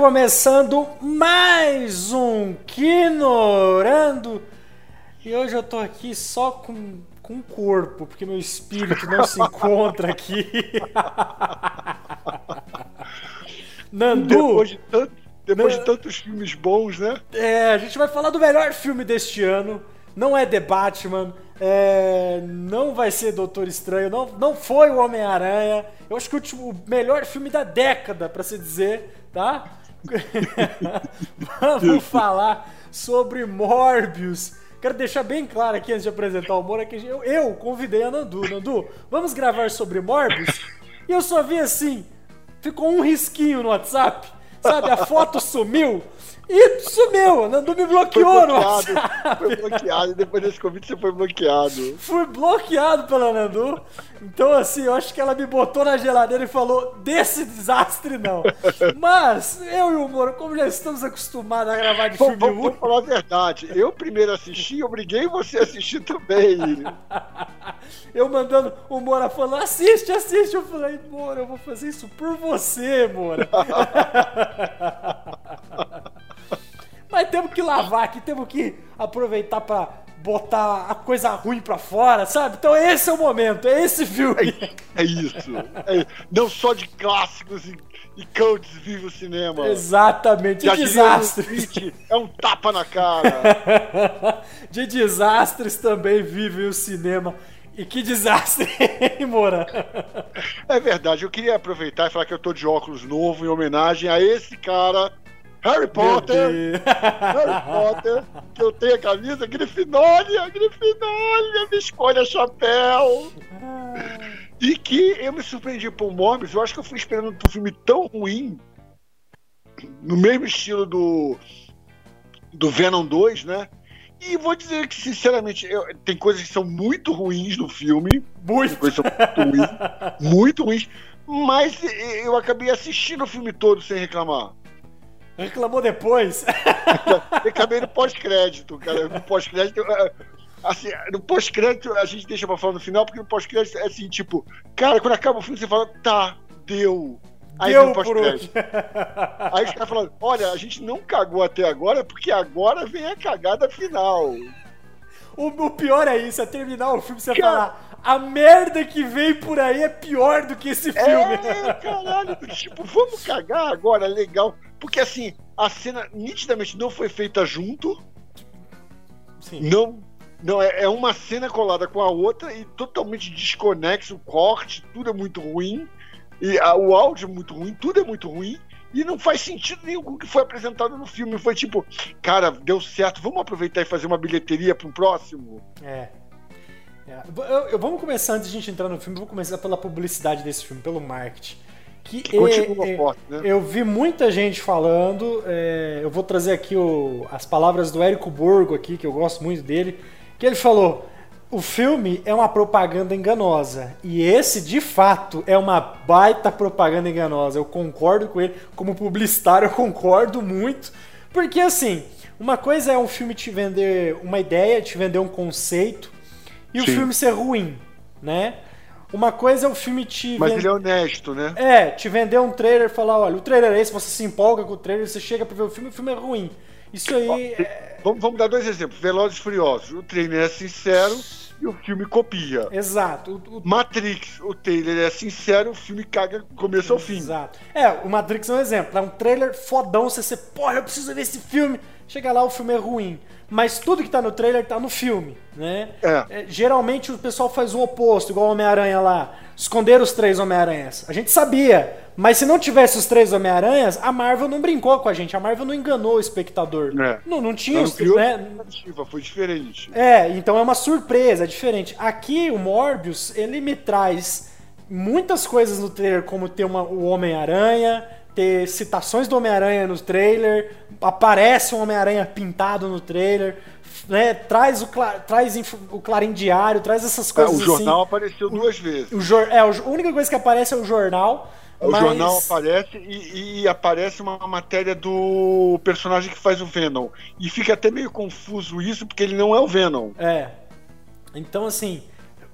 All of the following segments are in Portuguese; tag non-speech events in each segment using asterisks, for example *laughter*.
começando mais um Quinorando. E hoje eu tô aqui só com, com corpo, porque meu espírito não se *laughs* encontra aqui. Nandu. Depois, de, tanto, depois de tantos filmes bons, né? É, a gente vai falar do melhor filme deste ano. Não é The Batman, é, não vai ser Doutor Estranho, não, não foi o Homem-Aranha. Eu acho que o, último, o melhor filme da década, para se dizer, tá? Vamos falar sobre Morbius. Quero deixar bem claro aqui antes de apresentar o Moura que eu, eu convidei a Nandu. Nandu, vamos gravar sobre Morbius? E eu só vi assim, ficou um risquinho no WhatsApp, sabe? A foto sumiu. E sumiu, Nandu me bloqueou no WhatsApp. Foi bloqueado, depois desse convite você foi bloqueado. Fui bloqueado pela Nandu. Então, assim, eu acho que ela me botou na geladeira e falou: desse desastre não. *laughs* Mas, eu e o Moro, como já estamos acostumados a gravar de filme vamos, vamos falar a verdade. Eu primeiro assisti e obriguei você a assistir também. *laughs* eu mandando o Mora falando: assiste, assiste. Eu falei: Mora, eu vou fazer isso por você, Mora. *laughs* Temos que lavar aqui, temos que aproveitar para botar a coisa ruim pra fora, sabe? Então esse é o momento, é esse filme. É, é isso. É, não só de clássicos e, e cults vive o cinema. Exatamente, de desastres. É um tapa na cara. *laughs* de desastres também vive o cinema. E que desastre, *laughs* hein, Moura? É verdade, eu queria aproveitar e falar que eu tô de óculos novo em homenagem a esse cara Harry Potter! Harry Potter, que eu tenho a camisa Grifinória, Grifinória, me escolha chapéu! E que eu me surpreendi por Morbius, eu acho que eu fui esperando um filme tão ruim, no mesmo estilo do, do Venom 2, né? E vou dizer que, sinceramente, eu, tem coisas que são muito ruins no filme. Muito! Coisas são muito ruins. *laughs* muito ruins. Mas eu acabei assistindo o filme todo sem reclamar. Reclamou depois. *laughs* Reclamei no pós-crédito, cara. No pós-crédito. Assim, no pós-crédito a gente deixa pra falar no final, porque no pós-crédito é assim, tipo, cara, quando acaba o filme você fala, tá, deu. Aí deu pós-crédito. *laughs* Aí os caras falam, olha, a gente não cagou até agora, porque agora vem a cagada final. O, o pior é isso, é terminar o filme e você cara, falar, a merda que vem por aí é pior do que esse filme. É, caralho, tipo, vamos cagar agora, legal. Porque assim, a cena nitidamente não foi feita junto. Sim. Não. Não, é, é uma cena colada com a outra e totalmente desconexo, o corte, tudo é muito ruim. E a, o áudio é muito ruim, tudo é muito ruim. E não faz sentido nenhum o que foi apresentado no filme. Foi tipo, cara, deu certo, vamos aproveitar e fazer uma bilheteria para um próximo? É. é. Eu, eu, vamos começar, antes de a gente entrar no filme, vamos começar pela publicidade desse filme, pelo marketing que, que continua é, forte, né? Eu vi muita gente falando, é, eu vou trazer aqui o, as palavras do Érico Borgo aqui, que eu gosto muito dele, que ele falou: o filme é uma propaganda enganosa. E esse, de fato, é uma baita propaganda enganosa. Eu concordo com ele. Como publicitário, eu concordo muito. Porque, assim, uma coisa é um filme te vender uma ideia, te vender um conceito, e Sim. o filme ser ruim, né? Uma coisa é o filme te. Mas ele é honesto, né? É, te vender um trailer e falar: olha, o trailer é esse, você se empolga com o trailer, você chega pra ver o filme e o filme é ruim. Isso aí. Ó, é... vamos, vamos, dar dois exemplos: Velozes e Furiosos. O trailer é sincero e o filme copia. Exato. O, o... Matrix, o trailer é sincero, o filme caga começo ao fim. Exato. É, o Matrix é um exemplo. É um trailer fodão, você, você porra, eu preciso ver esse filme. Chega lá, o filme é ruim mas tudo que tá no trailer tá no filme, né? É. É, geralmente o pessoal faz o oposto, igual o Homem-Aranha lá. Esconder os três Homem-Aranhas. A gente sabia, mas se não tivesse os três Homem-Aranhas, a Marvel não brincou com a gente. A Marvel não enganou o espectador. É. Não, não tinha os três. Né? Foi diferente. É, então é uma surpresa, é diferente. Aqui o Morbius, ele me traz muitas coisas no trailer, como ter uma, o Homem-Aranha ter citações do Homem-Aranha no trailer, aparece um Homem-Aranha pintado no trailer, né, traz, o, traz o Clarim Diário, traz essas coisas. É, o jornal assim. apareceu duas vezes. O, é, a única coisa que aparece é o jornal. O mas... jornal aparece e, e, aparece uma matéria do personagem que faz o Venom. E fica até meio confuso isso, porque ele não é o Venom. É. Então, assim,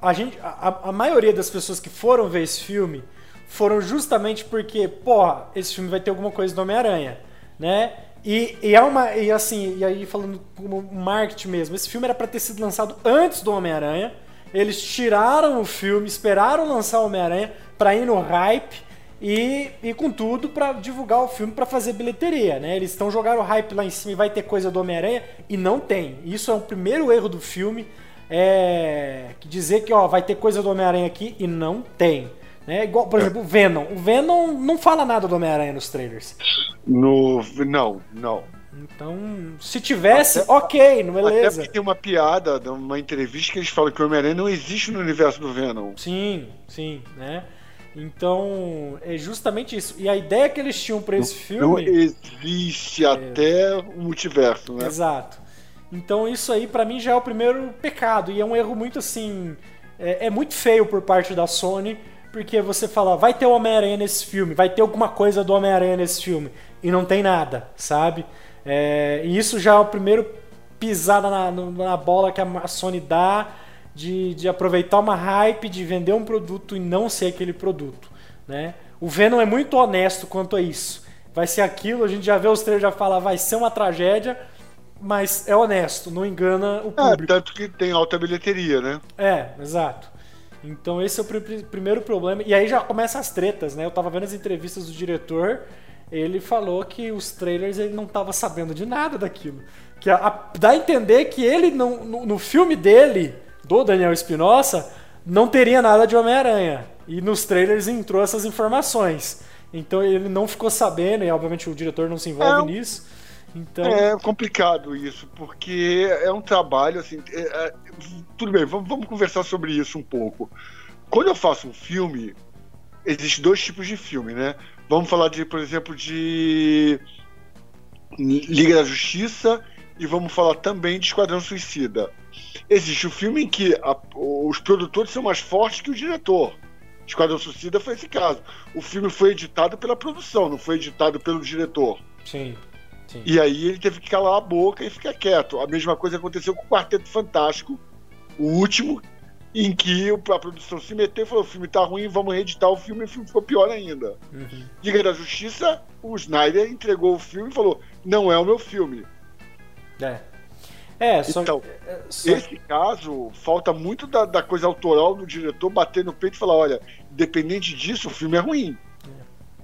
a, gente, a, a maioria das pessoas que foram ver esse filme foram justamente porque, porra, esse filme vai ter alguma coisa do Homem-Aranha. né? E, e é uma. E assim, e aí falando como marketing mesmo, esse filme era para ter sido lançado antes do Homem-Aranha. Eles tiraram o filme, esperaram lançar o Homem-Aranha para ir no hype e, e com tudo para divulgar o filme para fazer bilheteria, né? Eles estão jogando o hype lá em cima e vai ter coisa do Homem-Aranha e não tem. Isso é o primeiro erro do filme, é dizer que ó, vai ter coisa do Homem-Aranha aqui e não tem. Né? Igual, por exemplo, o Venom. O Venom não fala nada do Homem-Aranha nos trailers. No, não, não. Então, se tivesse, até, ok, não beleza. Até porque tem uma piada, uma entrevista que eles falam que o Homem-Aranha não existe no universo do Venom. Sim, sim, né? Então, é justamente isso. E a ideia que eles tinham para esse filme. Não existe é... até o multiverso, né? Exato. Então, isso aí, para mim, já é o primeiro pecado. E é um erro muito assim. É, é muito feio por parte da Sony porque você fala, vai ter o Homem-Aranha nesse filme, vai ter alguma coisa do Homem-Aranha nesse filme, e não tem nada, sabe? É, e isso já é o primeiro pisada na, na bola que a Sony dá de, de aproveitar uma hype, de vender um produto e não ser aquele produto, né? O Venom é muito honesto quanto a isso. Vai ser aquilo, a gente já vê os trailers já fala, vai ser uma tragédia, mas é honesto, não engana o é, público. É, tanto que tem alta bilheteria, né? É, exato. Então esse é o pr primeiro problema. E aí já começam as tretas, né? Eu tava vendo as entrevistas do diretor, ele falou que os trailers ele não tava sabendo de nada daquilo. Que a, a, dá a entender que ele não, no, no filme dele, do Daniel Espinosa, não teria nada de Homem-Aranha. E nos trailers entrou essas informações. Então ele não ficou sabendo, e obviamente o diretor não se envolve é, nisso. Então... É complicado isso, porque é um trabalho assim. É, é, tudo bem, vamos, vamos conversar sobre isso um pouco. Quando eu faço um filme, existem dois tipos de filme, né? Vamos falar de, por exemplo, de Liga da Justiça e vamos falar também de Esquadrão Suicida. Existe o um filme em que a, os produtores são mais fortes que o diretor. Esquadrão Suicida foi esse caso. O filme foi editado pela produção, não foi editado pelo diretor. Sim. Sim. E aí ele teve que calar a boca e ficar quieto. A mesma coisa aconteceu com o Quarteto Fantástico, o último, em que a produção se meteu e falou: o filme tá ruim, vamos reeditar o filme, e o filme ficou pior ainda. Uhum. Liga da Justiça, o Snyder entregou o filme e falou: não é o meu filme. É. É, só, então, é, só... esse caso, falta muito da, da, coisa autoral do diretor bater no peito e falar: olha, independente disso, o filme é ruim.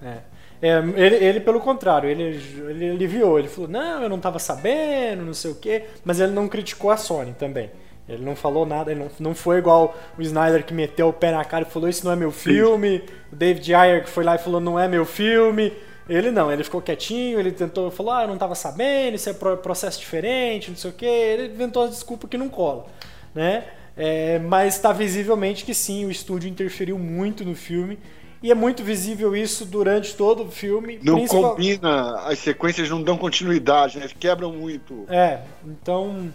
É. é. É, ele, ele, pelo contrário, ele, ele aliviou. Ele falou, não, eu não estava sabendo, não sei o quê. Mas ele não criticou a Sony também. Ele não falou nada, ele não, não foi igual o Snyder que meteu o pé na cara e falou, isso não é meu filme. Sim. O David Ayer que foi lá e falou, não é meu filme. Ele não, ele ficou quietinho, ele tentou, falou, ah, eu não estava sabendo, isso é processo diferente, não sei o quê. Ele inventou a desculpa que não cola, né? É, mas está visivelmente que sim, o estúdio interferiu muito no filme e é muito visível isso durante todo o filme. Não principal... combina, as sequências não dão continuidade, né? quebram muito. É, então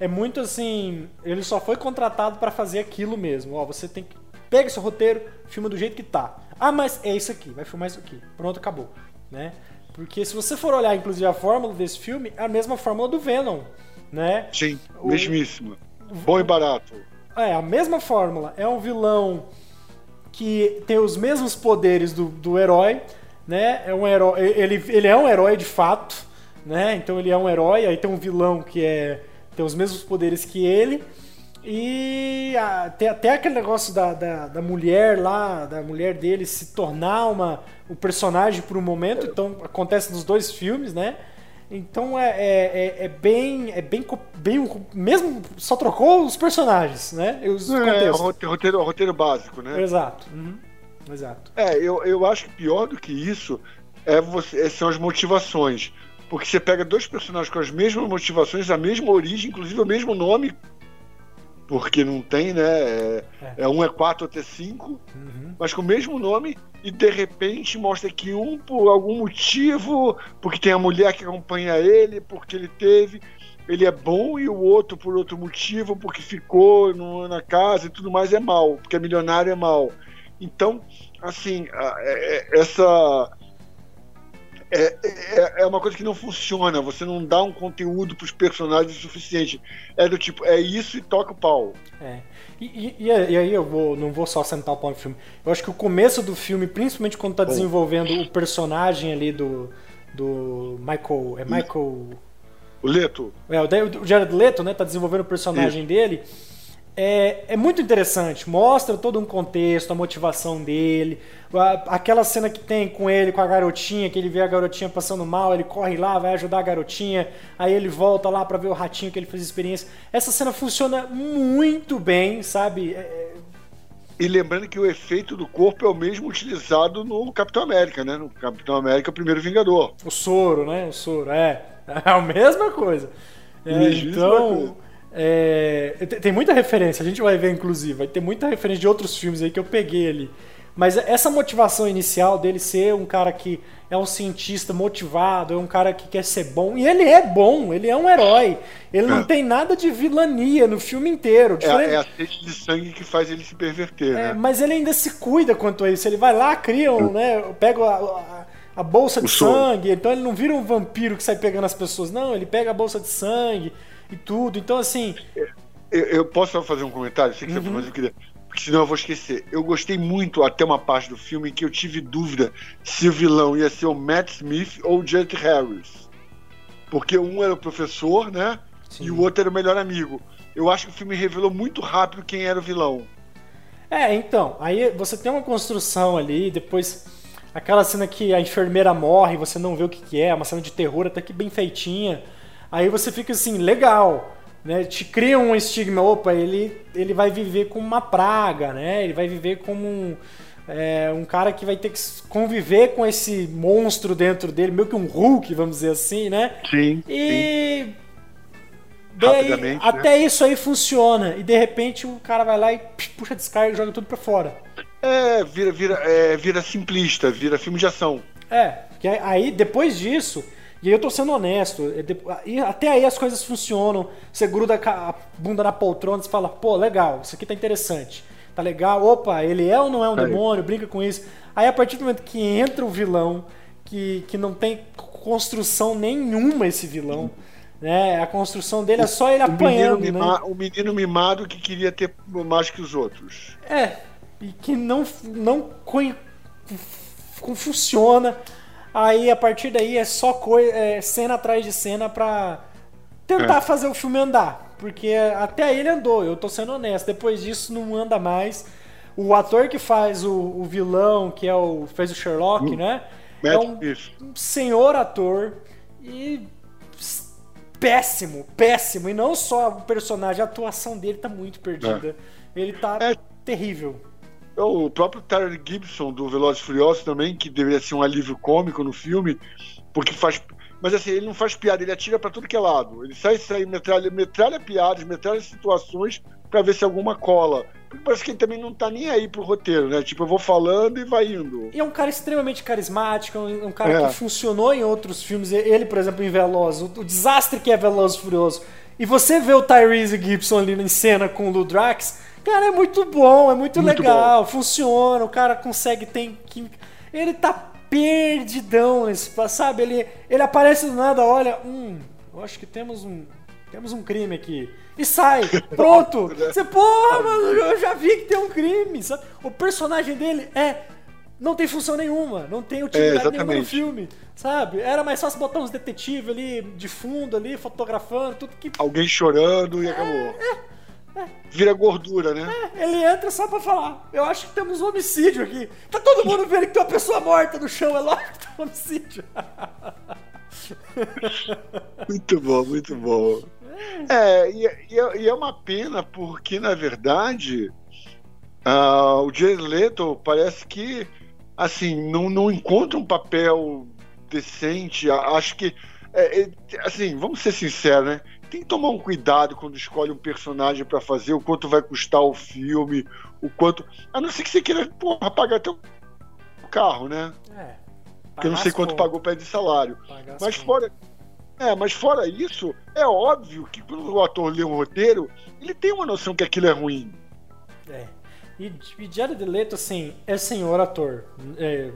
é muito assim. Ele só foi contratado para fazer aquilo mesmo. Ó, você tem que. Pega esse roteiro, filma do jeito que tá. Ah, mas é isso aqui, vai filmar isso aqui. Pronto, acabou. Né? Porque se você for olhar, inclusive, a fórmula desse filme, é a mesma fórmula do Venom. Né? Sim, o... mesmíssima. Bom e barato. É, a mesma fórmula. É um vilão que tem os mesmos poderes do, do herói, né? É um herói, ele, ele é um herói de fato, né? Então ele é um herói, aí tem um vilão que é tem os mesmos poderes que ele. E a, tem até aquele negócio da, da, da, mulher lá, da mulher dele se tornar uma, um personagem por um momento, então acontece nos dois filmes, né? Então é, é, é, é, bem. É bem, bem. Mesmo. Só trocou os personagens, né? Os é, roteiro, roteiro básico, né? Exato. Uhum. Exato. É, eu, eu acho que pior do que isso é você, é, são as motivações. Porque você pega dois personagens com as mesmas motivações, a mesma origem, inclusive o mesmo nome, porque não tem, né? É, é. é um é 4, outro é 5, uhum. mas com o mesmo nome, e de repente mostra que um, por algum motivo, porque tem a mulher que acompanha ele, porque ele teve, ele é bom, e o outro por outro motivo, porque ficou no, na casa e tudo mais, é mal, porque é milionário é mal. Então, assim, é, essa é, é, é, uma coisa que não funciona. Você não dá um conteúdo para os personagens o suficiente. É do tipo, é isso e toca o pau. É. E, e, e aí eu vou, não vou só sentar o pau no filme. Eu acho que o começo do filme, principalmente quando está desenvolvendo o personagem ali do, do Michael. É Michael. O Leto. É, o Jared Leto, né? Tá desenvolvendo o personagem Isso. dele. É, é, muito interessante, mostra todo um contexto, a motivação dele, a, aquela cena que tem com ele, com a garotinha, que ele vê a garotinha passando mal, ele corre lá, vai ajudar a garotinha, aí ele volta lá para ver o ratinho que ele fez experiência. Essa cena funciona muito bem, sabe? É, é... E lembrando que o efeito do corpo é o mesmo utilizado no Capitão América, né? No Capitão América, o primeiro Vingador. O soro, né? O soro, é. *laughs* É a mesma coisa. É, então. Coisa é, tem muita referência, a gente vai ver inclusive, vai ter muita referência de outros filmes aí que eu peguei ali. Mas essa motivação inicial dele ser um cara que é um cientista motivado, é um cara que quer ser bom, e ele é bom, ele é um herói. Ele é. não tem nada de vilania no filme inteiro. Diferente... É, é a sede de sangue que faz ele se perverter, é, né? Mas ele ainda se cuida quanto a isso. Ele vai lá, cria um, né? Pega a, a, a bolsa de sangue, então ele não vira um vampiro que sai pegando as pessoas, não, ele pega a bolsa de sangue e tudo. Então, assim. Eu, eu posso só fazer um comentário? Sei que uhum. você mas eu queria. Porque senão eu vou esquecer. Eu gostei muito até uma parte do filme em que eu tive dúvida se o vilão ia ser o Matt Smith ou o Jack Harris. Porque um era o professor, né? Sim. E o outro era o melhor amigo. Eu acho que o filme revelou muito rápido quem era o vilão. É, então, aí você tem uma construção ali, depois aquela cena que a enfermeira morre, você não vê o que, que é, uma cena de terror até que bem feitinha. Aí você fica assim, legal, né? Te cria um estigma, opa, ele, ele vai viver como uma praga, né? Ele vai viver como um, é, um cara que vai ter que conviver com esse monstro dentro dele, meio que um Hulk, vamos dizer assim, né? Sim. E sim. Daí, né? até né? isso aí funciona. E de repente o cara vai lá e puxa a descarga e joga tudo pra fora. É, vira, vira, é, vira simplista, vira filme de ação. É, que aí depois disso e aí eu tô sendo honesto. E até aí as coisas funcionam. Você gruda a bunda na poltrona e fala, pô, legal, isso aqui tá interessante. Tá legal, opa, ele é ou não é um aí. demônio, brinca com isso. Aí a partir do momento que entra o vilão, que, que não tem construção nenhuma esse vilão. Né? A construção dele é só ele o apanhando. Menino mima, né? O menino mimado que queria ter mais que os outros. É, e que não, não funciona. Aí a partir daí é só é, cena atrás de cena pra tentar é. fazer o filme andar. Porque até ele andou, eu tô sendo honesto. Depois disso não anda mais. O ator que faz o, o vilão, que é o fez o Sherlock, hum. né? é um, um senhor ator e péssimo, péssimo. E não só o personagem, a atuação dele tá muito perdida. É. Ele tá é. terrível. É o próprio Tyler Gibson do Velozes Furiosos também, que deveria ser um alívio cômico no filme, porque faz. Mas assim, ele não faz piada, ele atira para tudo que é lado. Ele sai, sai, metralha, metralha piadas, metralha situações para ver se alguma cola. Porque parece que ele também não tá nem aí pro roteiro, né? Tipo, eu vou falando e vai indo. E é um cara extremamente carismático, é um cara é. que funcionou em outros filmes. Ele, por exemplo, em Veloz, o, o desastre que é Veloz Furioso. E você vê o Tyrese Gibson ali em cena com o Ludrax, Cara, é muito bom, é muito, muito legal, bom. funciona, o cara consegue, tem química. Ele tá perdidão nesse, sabe? Ele, ele aparece do nada, olha, hum, eu acho que temos um, temos um crime aqui. E sai, *laughs* pronto. Você, porra, mano, eu já vi que tem um crime. Sabe? O personagem dele é não tem função nenhuma, não tem utilidade é, nenhuma no filme, sabe? Era mais fácil botar uns detetives ali de fundo ali, fotografando, tudo que. Alguém chorando e é, acabou. É, Vira gordura, né? É, ele entra só pra falar. Eu acho que temos um homicídio aqui. Tá todo mundo vendo que tem uma pessoa morta no chão, é lógico que tem um homicídio. *laughs* muito bom, muito bom. É, e, e, e, é uma pena porque, na verdade, uh, o Jared Leto parece que, assim, não, não encontra um papel decente. Acho que, é, é, assim, vamos ser sinceros, né? Tem que tomar um cuidado quando escolhe um personagem para fazer, o quanto vai custar o filme, o quanto. A não ser que você queira, porra, pagar teu carro, né? É. Porque eu não sei quanto pagou para de salário. mas fora. É, mas fora isso, é óbvio que quando o ator lê um roteiro, ele tem uma noção que aquilo é ruim. É. E, e Jared Leto, assim, é senhor ator. É,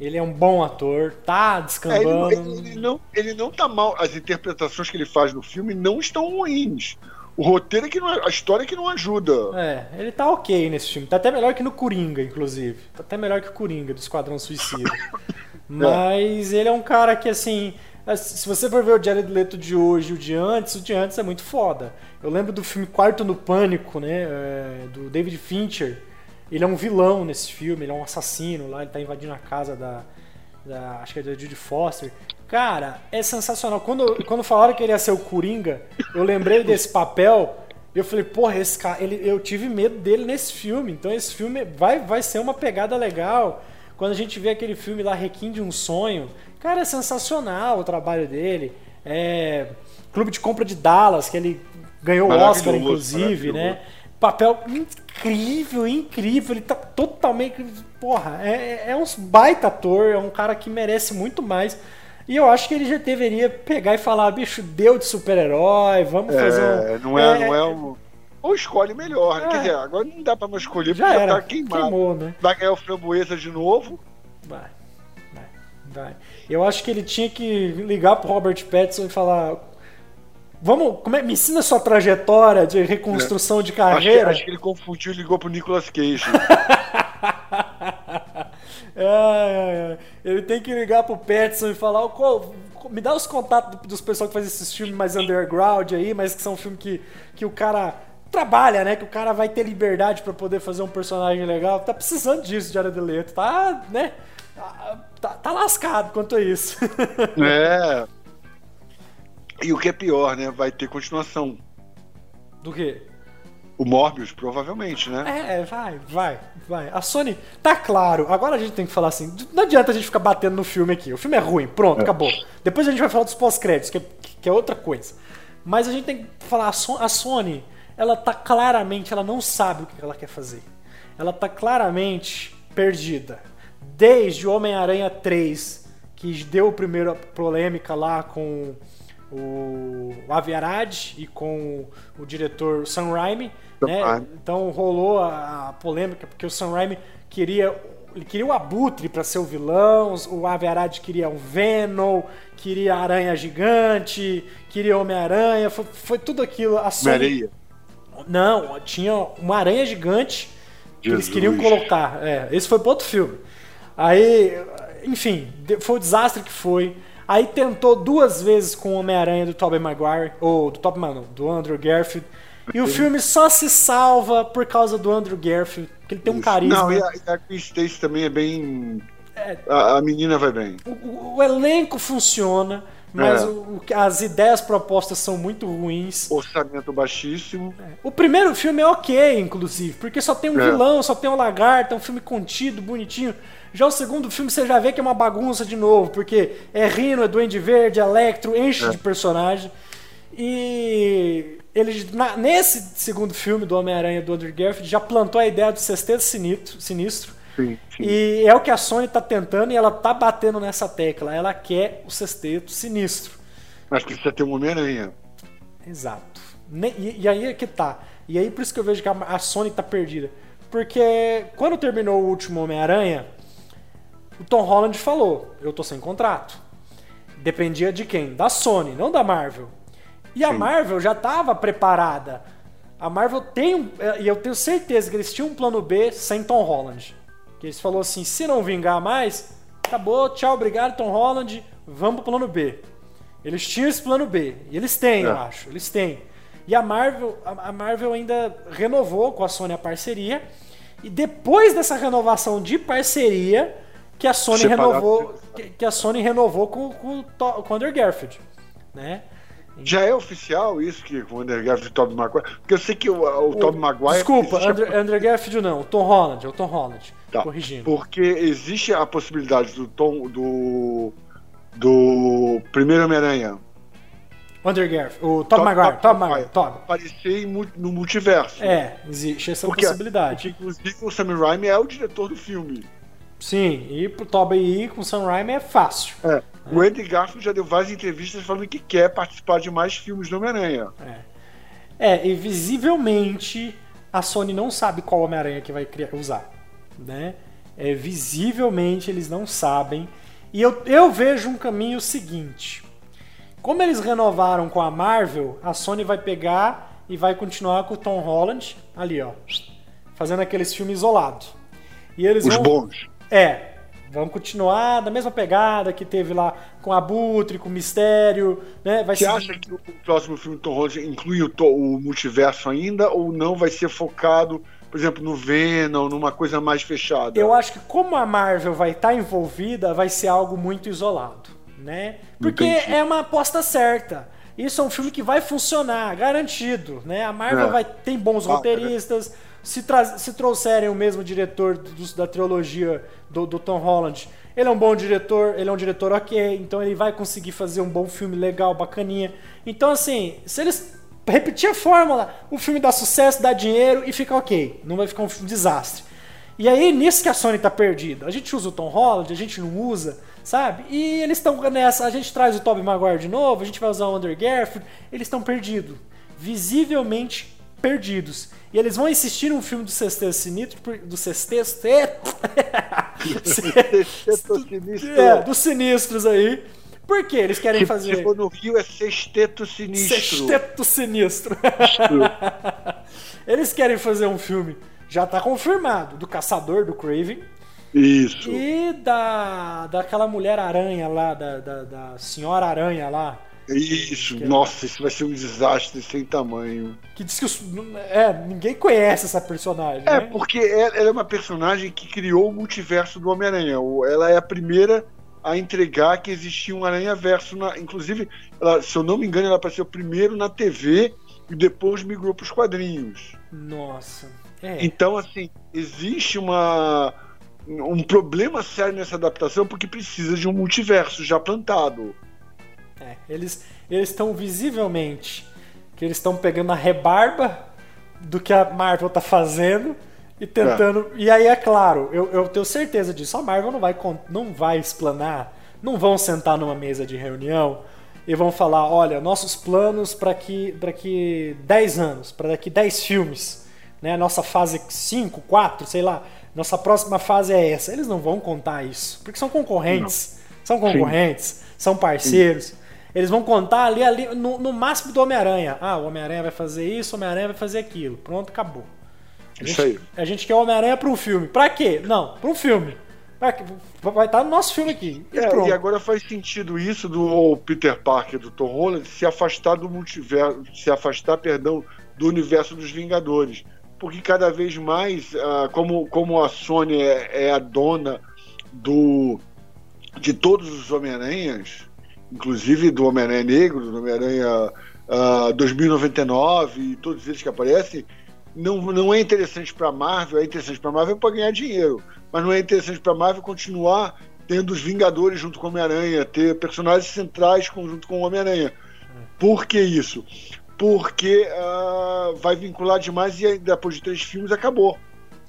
ele é um bom ator, tá descambando. É, ele, ele, não, ele não tá mal. As interpretações que ele faz no filme não estão ruins. O roteiro é que não, a história é que não ajuda. É, ele tá ok nesse filme. Tá até melhor que no Coringa, inclusive. Tá até melhor que o Coringa do Esquadrão Suicida. *laughs* Mas é. ele é um cara que, assim, se você for ver o Jared Leto de hoje e o de antes, o de antes é muito foda. Eu lembro do filme Quarto no Pânico, né? É, do David Fincher. Ele é um vilão nesse filme, ele é um assassino lá, ele tá invadindo a casa da. da acho que é da Judy Foster. Cara, é sensacional. Quando, quando falaram que ele ia ser o Coringa, eu lembrei desse papel. Eu falei, porra, esse cara, ele, eu tive medo dele nesse filme. Então esse filme vai, vai ser uma pegada legal. Quando a gente vê aquele filme lá, Requiem de um Sonho, cara, é sensacional o trabalho dele. É, Clube de Compra de Dallas, que ele ganhou o Oscar, inclusive, né? Papel incrível, incrível. Ele tá totalmente. Porra, é, é um baita ator, é um cara que merece muito mais. E eu acho que ele já deveria pegar e falar, bicho, deu de super-herói, vamos é, fazer um. Não é, é, não é um. Ou escolhe melhor, né? Quer é. dizer, agora não dá pra mais escolher já porque era. já tá queimado. Queimou, né? Vai ganhar o framboesa de novo. Vai. Vai. Vai. Eu acho que ele tinha que ligar pro Robert Pattinson e falar. Vamos, como é, me ensina a sua trajetória de reconstrução de carreira. Acho que, acho que ele confundiu e ligou pro Nicolas Cage. É, é, é. Ele tem que ligar pro Petson e falar qual, me dá os contatos dos pessoal que faz esses filmes mais underground aí, mas que são filmes que, que o cara trabalha, né? Que o cara vai ter liberdade para poder fazer um personagem legal. Tá precisando disso, Jared Leto. Tá, né? Tá, tá, tá lascado quanto a isso. *laughs* É. E o que é pior, né? Vai ter continuação. Do quê? O Morbius, provavelmente, né? É, vai, vai, vai. A Sony, tá claro. Agora a gente tem que falar assim: não adianta a gente ficar batendo no filme aqui. O filme é ruim, pronto, é. acabou. Depois a gente vai falar dos pós-créditos, que, é, que, é outra coisa. Mas a gente tem que falar: a Sony, ela tá claramente, ela não sabe o que ela quer fazer. Ela tá claramente perdida. Desde o Homem-Aranha 3, que deu a primeira polêmica lá com o Avi Arad e com o diretor Sam Raimi né? Então rolou a, a, polêmica porque o Sam Raimi queria ele queria o Abutre para ser o vilão, o Ave Arad queria um Venom, queria a Aranha Gigante, queria Homem-Aranha, foi, foi, tudo aquilo. A Sony... Não, tinha uma aranha gigante que eles queriam colocar. É, esse foi para outro filme. Aí, enfim, foi o desastre que foi. Aí tentou duas vezes com o Homem-Aranha do Tobey Maguire, ou do Tobey, não, do Andrew Garfield. E o filme só se salva por causa do Andrew Garfield, que ele tem um carisma. Não, e a, a Chris Stacy também é bem. É, a, a, menina vai bem. O, o, o elenco funciona, mas é. o, as ideias propostas são muito ruins. Orçamento baixíssimo. É. O primeiro filme é ok, inclusive, porque só tem um é. vilão, só tem um lagarto, é um filme contido, bonitinho. Já o segundo filme você já vê que é uma bagunça de novo, porque é Rino, é Duende Verde, é Electro, enche é. de personagem. E ele, na, nesse segundo filme do Homem-Aranha do Andrew Garfield, já plantou a ideia do sexteto sinistro. sinistro sim, sim. E é o que a Sony está tentando e ela está batendo nessa tecla. Ela quer o sexteto sinistro. Mas precisa ter um Homem-Aranha. Exato. E, e, aí é que tá. E aí por isso que eu vejo que a, a Sony está perdida. Porque quando terminou o último Homem-Aranha, o Tom Holland falou: Eu tô sem contrato. Dependia de quem? Da Sony, não da Marvel. E a Marvel já estava preparada. A Marvel tem um. É, e eu tenho certeza que eles tinham um plano B sem Tom Holland. Que eles falou assim: se não vingar mais, acabou, tchau, obrigado, Tom Holland, vamos pro plano B. Eles tinham esse plano B. E eles têm, é. eu acho. Eles têm. E a Marvel, a Marvel ainda renovou com a Sony a parceria. E depois dessa renovação de parceria, que a Sony Separado. renovou. Que, que, a Sony renovou com, com, com o Andrew Garfield. Né? Já é oficial isso que o Andrew Garfield e o Tobey Maguire? Porque eu sei que o, o, o Tobey Maguire... Desculpa, Andrew, a... Andrew Garfield não, o Tom Holland, é o Tom Holland, tá. corrigindo. Porque existe a possibilidade do Tom, do, do primeiro Homem-Aranha... O Andrew Garfield, o Tobey Maguire, Tobey Maguire, Tobey. Aparecer no multiverso. É, existe essa porque, possibilidade. Porque, inclusive, o Sam Raimi é o diretor do filme. Sim, e pro Tobey ir com o Sam Raimi é fácil. É. O Andy Garfield já deu várias entrevistas falando que quer participar de mais filmes do Homem-Aranha. É. é, e visivelmente a Sony não sabe qual Homem-Aranha que vai criar, usar. Né? É, visivelmente eles não sabem. E eu, eu vejo um caminho seguinte. Como eles renovaram com a Marvel, a Sony vai pegar e vai continuar com o Tom Holland ali, ó. Fazendo aqueles filmes isolados. E eles Os vão... bons. É, Vamos continuar da mesma pegada que teve lá com Abutre, com Mistério, né? Vai Você ser... acha que o próximo filme do Tom Holland inclui o, o multiverso ainda ou não vai ser focado por exemplo, no Venom, numa coisa mais fechada? Eu acho que como a Marvel vai estar tá envolvida, vai ser algo muito isolado, né? Porque Entendi. é uma aposta certa. Isso é um filme que vai funcionar, garantido, né? A Marvel é. vai tem bons ah, roteiristas. É. Se, se trouxerem o mesmo diretor do, da trilogia do, do Tom Holland, ele é um bom diretor, ele é um diretor ok, então ele vai conseguir fazer um bom filme legal, bacaninha. Então, assim, se eles repetir a fórmula, o filme dá sucesso, dá dinheiro e fica ok. Não vai ficar um desastre. E aí, nisso que a Sony tá perdida. A gente usa o Tom Holland, a gente não usa, sabe? E eles estão nessa. A gente traz o Tobey Maguire de novo, a gente vai usar o Andrew Garfield. Eles estão perdidos. Visivelmente perdidos. E eles vão insistir num filme do Sexteto Sinistro. Do Sexteto. Sexteto *laughs* Sinistro. É, dos sinistros aí. Por que eles querem tipo, fazer? Tipo, no Rio é sexteto sinistro. Sexteto sinistro. *laughs* eles querem fazer um filme, já tá confirmado, do Caçador, do Craven. Isso. E da daquela mulher aranha lá, da, da, da senhora aranha lá. Isso, nossa, isso vai ser um desastre sem tamanho. Que diz que os, é, ninguém conhece essa personagem. É, né? porque ela é uma personagem que criou o multiverso do Homem-Aranha. Ela é a primeira a entregar que existia um Aranha-Verso. Inclusive, ela, se eu não me engano, ela apareceu primeiro na TV e depois migrou para os quadrinhos. Nossa. É. Então, assim, existe uma, um problema sério nessa adaptação porque precisa de um multiverso já plantado. É, eles estão visivelmente que eles estão pegando a rebarba do que a Marvel está fazendo e tentando. É. E aí, é claro, eu, eu tenho certeza disso. A Marvel não vai, não vai explanar, não vão sentar numa mesa de reunião e vão falar: olha, nossos planos para que daqui 10 anos, para daqui 10 filmes, né? Nossa fase 5, 4, sei lá, nossa próxima fase é essa. Eles não vão contar isso, porque são concorrentes. Não. São concorrentes, Sim. são parceiros. Sim. Eles vão contar ali, ali no, no máximo do Homem-Aranha. Ah, o Homem-Aranha vai fazer isso, o Homem-Aranha vai fazer aquilo. Pronto, acabou. A gente, Isso aí. A gente quer Homem-Aranha para um filme. Pra quê? Não, para um filme. Vai estar no nosso filme aqui. E, é, e, agora faz sentido isso do Peter Parker, do Tom Holland, se afastar do multiverso, se afastar, perdão, do universo dos Vingadores. Porque cada vez mais, uh, como, como a Sony é, é, a dona do de todos os Homem-Aranhas, inclusive do Homem-Aranha Negro, do Homem-Aranha uh, 2099 e todos eles que aparecem, não, não é interessante para a Marvel, é interessante para a Marvel para ganhar dinheiro, mas não é interessante para a Marvel continuar tendo os Vingadores junto com o Homem-Aranha, ter personagens centrais junto com o Homem-Aranha. Por que isso? Porque uh, vai vincular demais e depois de três filmes acabou.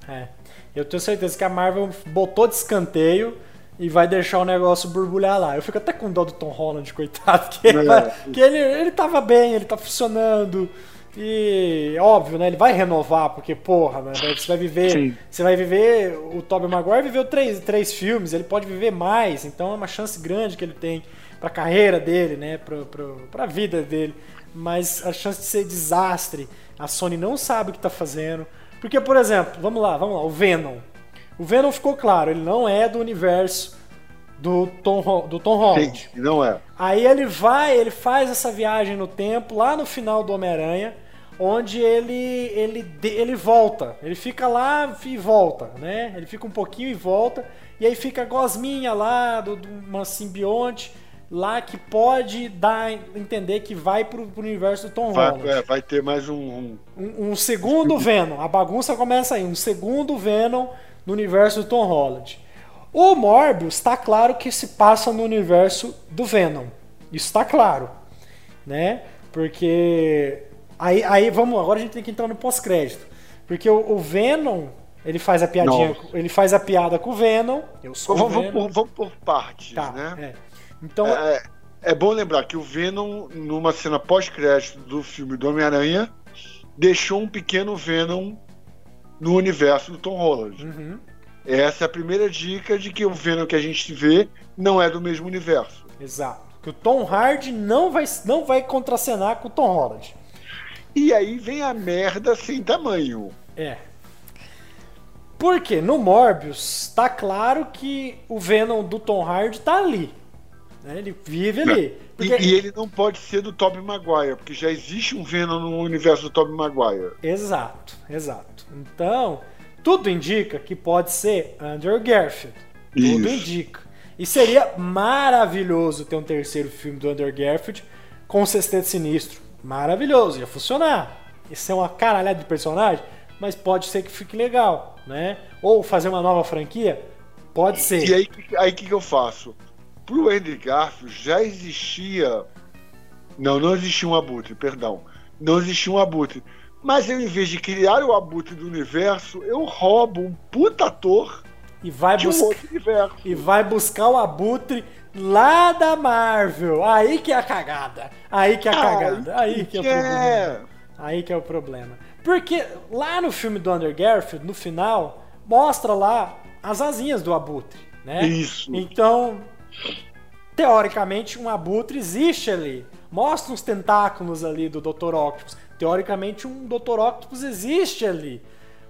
É. Eu tenho certeza que a Marvel botou de escanteio e vai deixar o negócio borbulhar lá. Eu fico até com dó do Tom Holland, coitado, que, é. ele, que ele, ele tava bem, ele tá funcionando. E óbvio, né? Ele vai renovar, porque, porra, né, você vai viver. Sim. Você vai viver. O Tobey Maguire viveu três, três filmes, ele pode viver mais, então é uma chance grande que ele tem pra carreira dele, né? Pra, pra, pra vida dele. Mas a chance de ser desastre, a Sony não sabe o que tá fazendo. Porque, por exemplo, vamos lá, vamos lá, o Venom. O Venom ficou claro, ele não é do universo do Tom, do Tom Holland. Sim, não é. Aí ele vai, ele faz essa viagem no tempo, lá no final do Homem-Aranha onde ele, ele, ele volta. Ele fica lá e volta, né? Ele fica um pouquinho e volta. E aí fica a gosminha lá, do, do uma simbionte lá que pode dar entender que vai pro, pro universo do Tom vai, Holland. É, vai ter mais um um... um... um, segundo Venom. A bagunça começa aí. Um segundo Venom no universo do Tom Holland. O Morbius está claro que se passa no universo do Venom. Isso está claro, né? Porque Aí, aí vamos, agora a gente tem que entrar no pós-crédito. Porque o, o, Venom, ele faz a piadinha, Nossa. ele faz a piada com o Venom. Eu sou vamos, Venom. Vamos, por, vamos por partes, tá, né? É. Então, é, é bom lembrar que o Venom, numa cena pós-crédito do filme do Homem-Aranha, deixou um pequeno Venom no universo do Tom Holland. Uhum. Essa é a primeira dica de que o Venom que a gente vê não é do mesmo universo. Exato. Que o Tom Hardy não vai, não vai contracenar com o Tom Holland. E aí vem a merda sem tamanho. É. Por quê? No Morbius, tá claro que o Venom do Tom Hardy tá ali. Né? Ele vive ali. Porque... E, e, ele não pode ser do Tobey Maguire, porque já existe um Venom no universo do Tobey Maguire. Exato, exato. Então, tudo indica que pode ser Andrew Garfield. Isso. Tudo indica. E seria maravilhoso ter um terceiro filme do Andrew Garfield com o Sexteto Sinistro. Maravilhoso, ia funcionar. Isso é uma caralhada de personagem, mas pode ser que fique legal, né? Ou fazer uma nova franquia, pode ser. E aí o aí, que, que eu faço? Pro Andrew Garfield já existia. Não, não existia um abutre, perdão. Não existia um abutre. Mas eu, em vez de criar o abutre do universo, eu roubo um puta ator e vai de um outro universo. E vai buscar o abutre lá da Marvel. Aí que é a cagada. Aí que é a cagada. Aí que é o problema. Aí que é o problema. Porque lá no filme do Under Garfield, no final, mostra lá as asinhas do abutre, né? Isso. Então, teoricamente, um abutre existe ali. Mostra os tentáculos ali do Dr. Octopus. Teoricamente, um Dr. Octopus existe ali.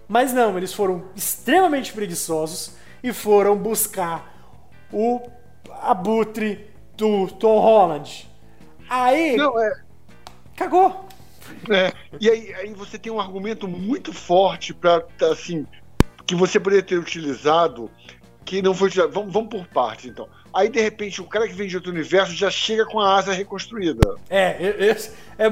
Mas não, eles foram extremamente preguiçosos e foram buscar o abutre do Tom Holland. Aí. Não, é. Cagou. É, e aí, aí você tem um argumento muito forte para assim que você poderia ter utilizado que não foi utilizado. Vamos, vamos por partes então. Aí de repente o cara que vem de outro universo já chega com a asa reconstruída. É, esse é,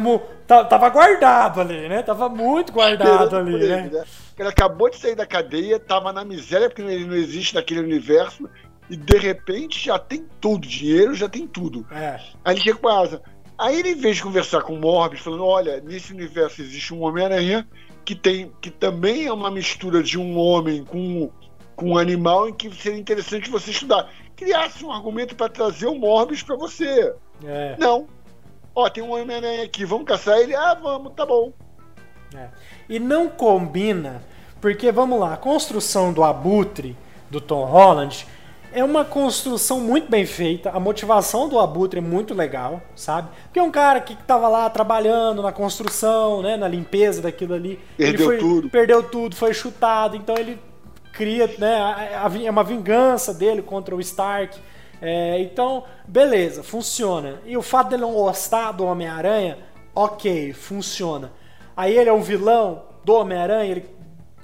tava guardado ali, né? Tava muito guardado ali, ele, né? né? Ele acabou de sair da cadeia, tava na miséria porque ele não existe naquele universo e de repente já tem tudo, dinheiro já tem tudo. É. Aí ele chega com a asa. Aí ele, em vez de conversar com o Morbius, falando: olha, nesse universo existe um Homem-Aranha que tem que também é uma mistura de um homem com, com um animal em que seria interessante você estudar. Criasse um argumento para trazer o Morbius para você. É. Não. Ó, tem um Homem-Aranha aqui, vamos caçar ele? Ah, vamos, tá bom. É. E não combina, porque vamos lá, a construção do abutre do Tom Holland é uma construção muito bem feita. A motivação do Abutre é muito legal, sabe? Porque é um cara que estava lá trabalhando na construção, né, na limpeza daquilo ali. Perdeu foi, tudo. Perdeu tudo, foi chutado. Então ele cria, né, é uma vingança dele contra o Stark. É, então, beleza, funciona. E o fato dele não gostar do Homem-Aranha, ok, funciona. Aí ele é um vilão do Homem-Aranha, ele,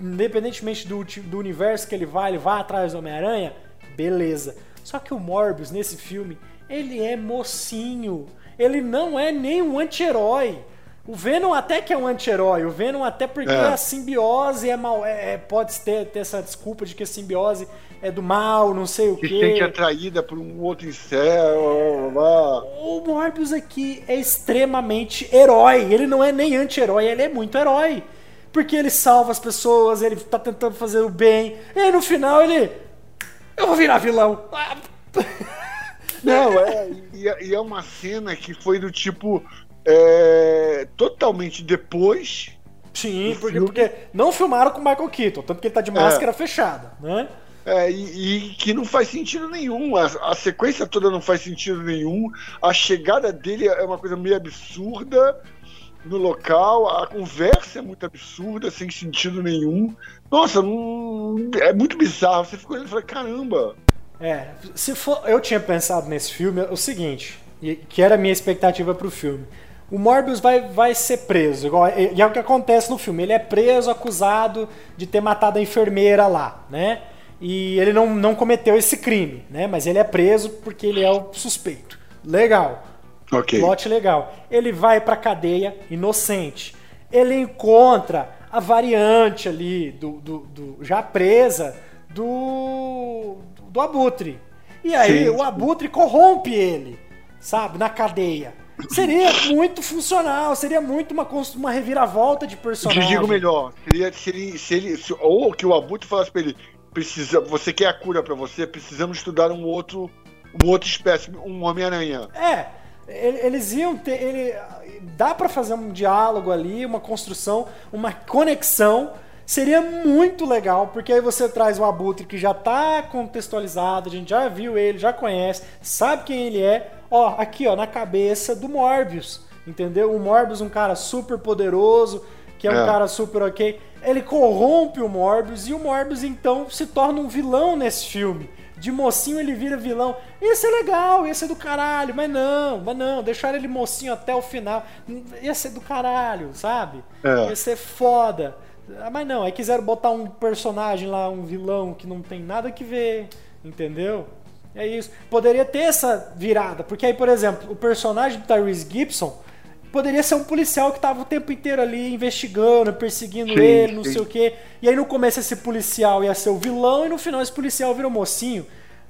independentemente do, do universo que ele vai, ele vai atrás do Homem-Aranha beleza. Só que o Morbius nesse filme, ele é mocinho. Ele não é nem um anti-herói. O Venom até que é um anti-herói. O Venom até porque é. a simbiose é mal. É, é, pode ter, ter essa desculpa de que a simbiose é do mal, não sei o que quê. que atraída por um outro incel. O Morbius aqui é extremamente herói. Ele não é nem anti-herói, ele é muito herói. Porque ele salva as pessoas, ele tá tentando fazer o bem. E aí, no final ele eu vou virar vilão. Não, é, e, e, é uma cena que foi do tipo. É, totalmente depois. Sim, porque, porque, não filmaram com o Michael Keaton, tanto que ele tá de máscara é. fechada, né? É, e, e, que não faz sentido nenhum. A, a, sequência toda não faz sentido nenhum. A chegada dele é uma coisa meio absurda no local, a conversa é muito absurda, sem sentido nenhum. Nossa, não, é muito bizarro. Você ficou olhando e falou, caramba. É, se for, eu tinha pensado nesse filme o seguinte, que era a minha expectativa para o filme. O Morbius vai, vai ser preso, igual, e é o que acontece no filme. Ele é preso, acusado de ter matado a enfermeira lá, né? E ele não, não cometeu esse crime, né? Mas ele é preso porque ele é o suspeito. Legal. Ok. Plot legal. Ele vai pra cadeia inocente. Ele encontra a variante ali, do, do, do já presa, do, do Abutre. E aí Sim. o Abutre corrompe ele, sabe, na cadeia. Seria muito funcional, seria muito uma, uma reviravolta de personagem. Eu digo melhor, seria se ele, se ele se, ou que o Abutre falasse pra ele, precisa, você quer a cura para você, precisamos estudar um outro, um outro espécie, um Homem-Aranha. É, eles iam ter. Ele, dá para fazer um diálogo ali, uma construção, uma conexão. Seria muito legal, porque aí você traz o Abutre que já tá contextualizado, a gente já viu ele, já conhece, sabe quem ele é. Ó, aqui ó, na cabeça do Morbius, entendeu? O Morbius, um cara super poderoso, que é um é. cara super ok. Ele corrompe o Morbius e o Morbius então se torna um vilão nesse filme. De mocinho ele vira vilão. Esse é legal, esse é do caralho, mas não, mas não, deixaram ele mocinho até o final. Esse é do caralho, sabe? É. Esse é foda. Ah, mas não, aí quiseram botar um personagem lá, um vilão que não tem nada que ver, entendeu? É isso. Poderia ter essa virada, porque aí, por exemplo, o personagem do Tyrese Gibson poderia ser um policial que tava o tempo inteiro ali investigando, perseguindo sim, ele, não sim. sei o quê. E aí no começo esse policial ia ser o vilão e no final esse policial vira o mocinho.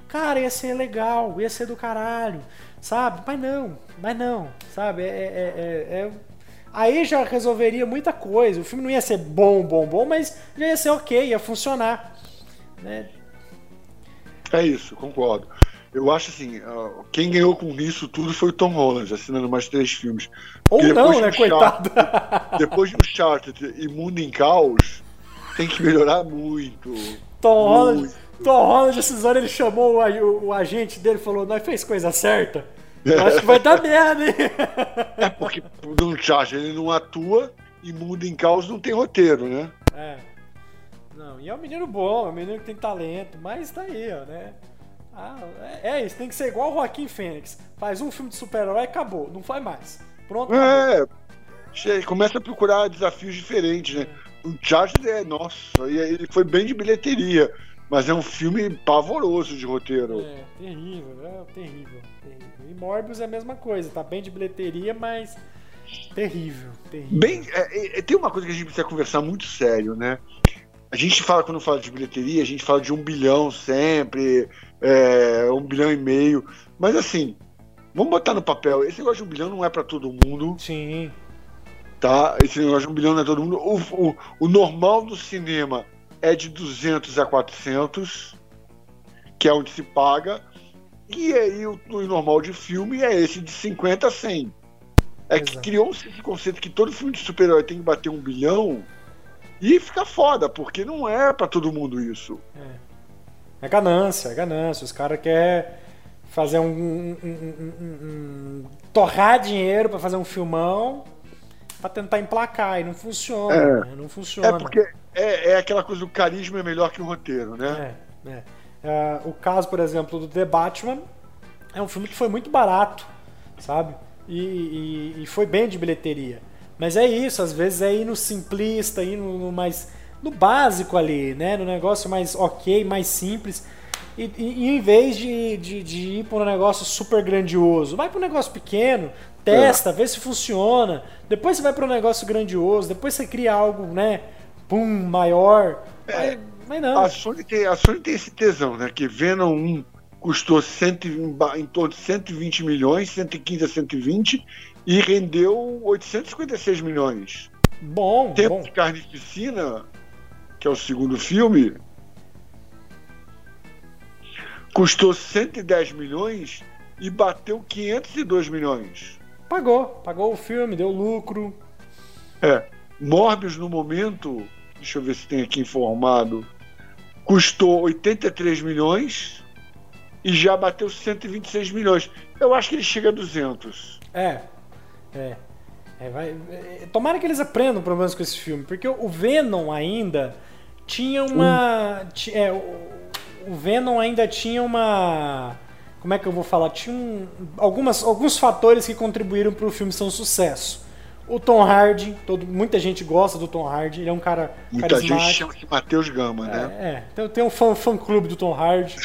Cara, ia ser legal, ia ser do caralho, sabe? Mas não, mas não, sabe? É, é, é, é... Aí já resolveria muita coisa. O filme não ia ser bom, bom, bom, mas já ia ser ok, ia funcionar. Né? É isso, concordo. Eu acho assim, quem ganhou com isso tudo foi o Tom Holland, assinando mais três filmes. Ou não, né, coitado? depois do Charted e Mundo em Caos, tem que melhorar muito. Tom Holland, muito. Tom Holland, esses anos ele chamou o, o, o agente dele e falou, nós fez coisa certa. Eu acho que vai dar merda, hein? É porque no Charted ele não atua e Mundo em Caos não tem roteiro, né? É. Não, e é um menino bom, é um menino que tem talento, mas tá aí, ó, né? Ah, é, é, isso, tem que ser igual o Joaquim Fênix. Faz um filme de super-herói e acabou, não faz mais. Pronto. É, começa a procurar desafios diferentes, né? O Charged é, nossa, ele foi bem de bilheteria, mas é um filme pavoroso de roteiro. É, terrível, é terrível, terrível. E Morbius é a mesma coisa, tá bem de bilheteria, mas terrível, terrível. Bem, é, é, tem uma coisa que a gente precisa conversar muito sério, né? A gente fala, quando fala de bilheteria, a gente fala de um bilhão sempre, é, um bilhão e meio. Mas assim, vamos botar no papel. Esse negócio de um bilhão não é para todo mundo. Sim. Tá? Esse negócio de um bilhão não é todo mundo. O, o, o normal do cinema é de 200 a 400, que é onde se paga. E aí o, o normal de filme é esse de 50 a 100. É Exato. que criou-se esse conceito que todo filme de super-herói tem que bater um bilhão e fica foda, porque não é para todo mundo isso. É. é ganância, é ganância. Os caras querem fazer um, um, um, um, torrar dinheiro para fazer um filmão para tentar emplacar e não funciona, é. Né? não funciona. É porque é, é aquela coisa, o carisma é melhor que o roteiro, né? É, é. é o caso, por exemplo, do The Batman é um filme que foi muito barato, sabe? E, e, e foi bem de bilheteria. Mas é isso, às vezes é ir no simplista, ir no, no mais. no básico ali, né? No negócio mais ok, mais simples. E, e, em vez de, de, de ir para um negócio super grandioso, vai para um negócio pequeno, testa, é. vê se funciona. Depois você vai para um negócio grandioso, depois você cria algo, né? Pum, maior. É, mas, mas, não. A Sony, tem, a Sony tem esse tesão, né? Que Venom 1 custou cento, em torno de 120 milhões, 115 a 120, e rendeu 856 milhões. Bom, Tempo bom. de Carnificina, que é o segundo filme, custou 110 milhões e bateu 502 milhões. Pagou, pagou o filme, deu lucro. É. Morbius no momento, deixa eu ver se tem aqui informado, custou 83 milhões e já bateu 126 milhões. Eu acho que ele chega a 200. É, é. é, vai, é tomara que eles aprendam, pelo menos, com esse filme, porque o Venom ainda tinha uma. Hum. É, o, o Venom ainda tinha uma. Como é que eu vou falar? Tinha um, algumas, alguns fatores que contribuíram para o filme ser um sucesso. O Tom Hardy, todo, muita gente gosta do Tom Hardy, ele é um cara Muita gente chama de Matheus Gama, né? É, é. Tem, tem um fã, fã clube do Tom Hardy.